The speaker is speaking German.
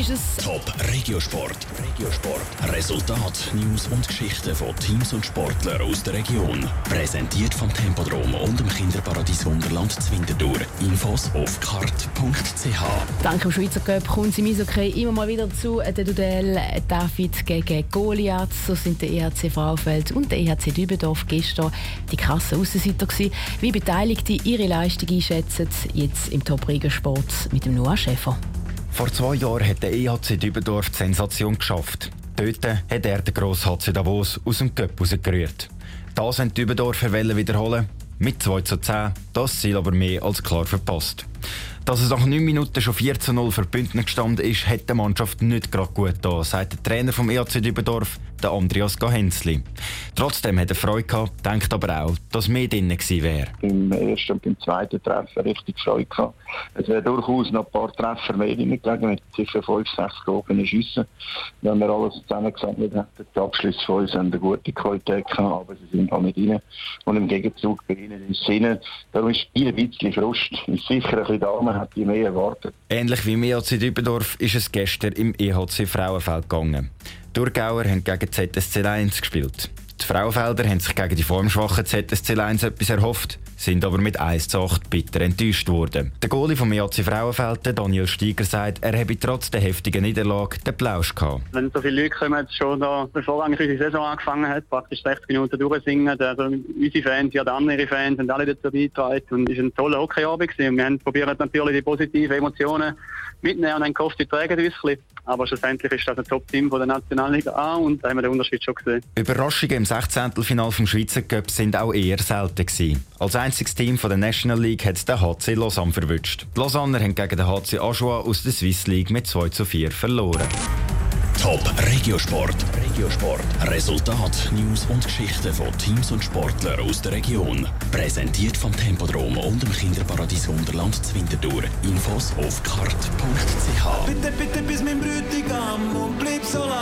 ist es. Top Regiosport. Regiosport. Resultat, News und Geschichten von Teams und Sportlern aus der Region. Präsentiert vom Tempodrom und dem Kinderparadies Wunderland Zwintertour. Infos auf kart.ch. Dank dem Schweizer Cup kommt im Eishockey immer mal wieder zu der Duell David gegen Goliath. So sind der EHC Fraufeld und der EHC Dübendorf gestern die krassen Aussenseiter gewesen. Wie Beteiligte ihre Leistung einschätzen, jetzt im Top Regiosport mit dem Noah Schäfer. Vor zwei Jahren hat der EHC Dübendorf die Sensation geschafft. Dort hat er den grossen HC Davos aus dem Cup rausgerührt. Das haben die Dübendorfer wiederholen, mit 2 zu 10, das Ziel aber mehr als klar verpasst. Dass es nach 9 Minuten schon 4 zu 0 für Bündner gestanden ist, hat der Mannschaft nicht gerade gut da, sagt der Trainer vom EAC Dübendorf, der Andreas Gahensli. Trotzdem hat er Freude gehabt, denkt aber auch, dass mehr drin gewesen wäre. Im ersten und im zweiten Treffen richtig Freude gehabt. Es wäre durchaus noch ein paar Treffer mehr drin gelegen, mit sicher 5, 6 gehobenen Schüssen. Wenn wir alles zusammengesammelt hätten, die Abschlüsse von uns haben eine gute Qualität gehabt, aber sie sind auch nicht rein. Und im Gegenzug bei ihnen ist es rein. Darum ist ein bisschen Frust. Ist sicher ein bisschen da, man hätte mehr erwartet. Ähnlich wie im EHC Dübendorf ist es gestern im EHC Frauenfeld gegangen. Die Thurgauer haben gegen ZSC 1 gespielt. Die Frauenfelder haben sich gegen die formschwachen ZSC 1 etwas erhofft, sind aber mit 1 zu 8 bitter enttäuscht worden. Der Goalie vom EAC Frauenfeld, Daniel Steiger, sagt, er habe trotz der heftigen Niederlage den Plausch gehabt. Wenn so viele Leute kommen, schon da, bevor eigentlich unsere Saison angefangen hat, praktisch 60 Minuten durchsingen, also unsere Fans, ja, andere Fans, haben alle dazu beigetragen und es war ein toller Hockeyabend gewesen. Wir haben probiert natürlich die positiven Emotionen mitnehmen und dann gehofft, die tragen ein bisschen. Aber schlussendlich ist das ein Top-Team von der Nationalliga A und da haben wir den Unterschied schon gesehen. Überraschungen im 16. Final vom Schweizer Cup sind auch eher selten gewesen. Als einziges Team von der National League hat es der HC Lausanne verwünscht. Die Lausanner haben gegen den HC Ajoie aus der Swiss League mit 2 zu 4 verloren. Top Regiosport. Regiosport. Resultat, News und Geschichten von Teams und Sportlern aus der Region. Präsentiert vom Tempodrom und dem Kinderparadies Wunderland Zwintertour. Infos auf kart.ch. Bitte, bitte, bis mein Brütigam und bleib so lang.